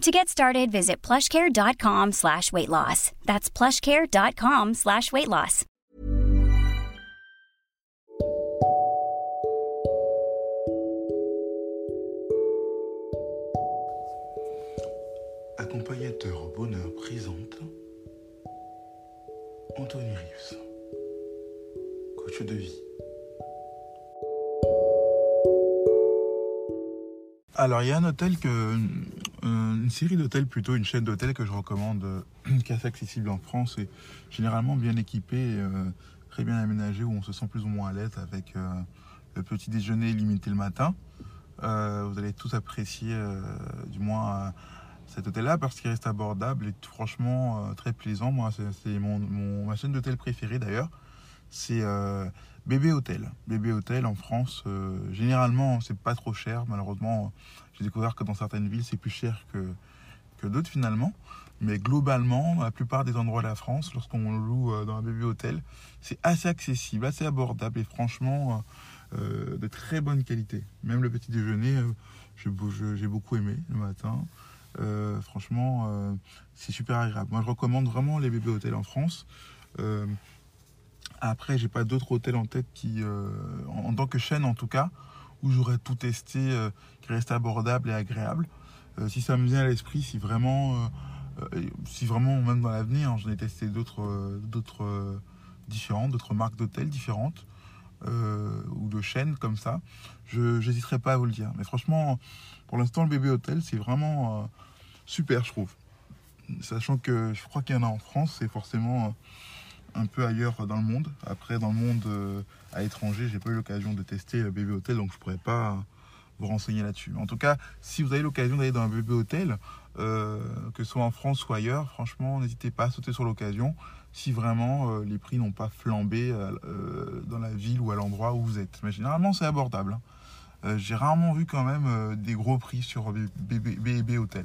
To get started, visit plushcare.com slash weight loss. That's plushcare.com slash weight loss. Accompagnateur au bonheur présente Anthony Reeves, coach de vie. Alors, il y a un hôtel que. Une série d'hôtels, plutôt une chaîne d'hôtels que je recommande, euh, qui est assez accessible en France et généralement bien équipé, et, euh, très bien aménagé, où on se sent plus ou moins à l'aise avec euh, le petit déjeuner limité le matin. Vous allez tous apprécier, du moins, cet hôtel-là parce qu'il reste abordable et franchement très plaisant. Moi, c'est mon- ma chaîne d'hôtel préférée d'ailleurs. C'est euh, Bébé Hôtel. Bébé Hôtel en France, euh, généralement, c'est pas trop cher. Malheureusement, j'ai découvert que dans certaines villes, c'est plus cher que, d'autres finalement. Mais globalement, dans la plupart des endroits de la France, lorsqu'on loue euh, dans un bébé hôtel, c'est assez accessible, assez abordable et franchement de très bonne qualité. Même le petit déjeuner, j'ai beaucoup aimé le matin. Franchement, c'est super agréable. Moi, je recommande vraiment les bébés hôtels en France. Après, j'ai pas d'autres hôtels en tête qui, euh, en, tant que chaîne en tout cas, où j'aurais tout testé, euh, qui reste abordable et agréable. Euh, si ça me vient à l'esprit, si vraiment, si vraiment même dans l'avenir, hein, j'en ai testé d'autres, d'autres différents, d'autres marques d'hôtels différentes ou de chaînes comme ça, je n'hésiterai pas à vous le dire. Mais franchement, pour l'instant, le bébé hôtel, c'est vraiment super, je trouve. Sachant que je crois qu'il y en a en France, c'est forcément un peu ailleurs dans le monde. Après, dans le monde euh, à l'étranger, j'ai pas eu l'occasion de tester bébé hôtel, donc je pourrais pas vous renseigner là-dessus. En tout cas, si vous avez l'occasion d'aller dans un bébé hôtel, que ce soit en France ou ailleurs, franchement, n'hésitez pas à sauter sur l'occasion si vraiment euh, les prix n'ont pas flambé euh, dans la ville ou à l'endroit où vous êtes. Mais généralement, c'est abordable. hein. J'ai rarement vu quand même des gros prix sur bébé, bébé hôtel.